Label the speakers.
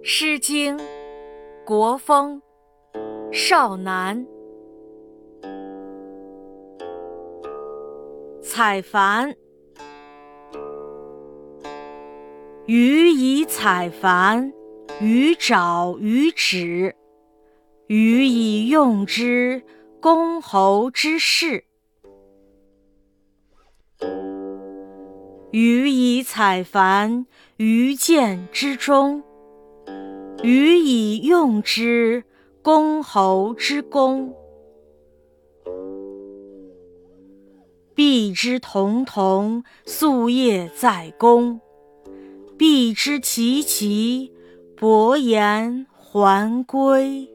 Speaker 1: 《诗经·国风·少南》采蘩，予以采蘩，予爪于趾，予以用之，公侯之事。予以采蘩于剑之中。予以用之，公侯之功。必之同同，夙夜在公；必之其其，伯言还归。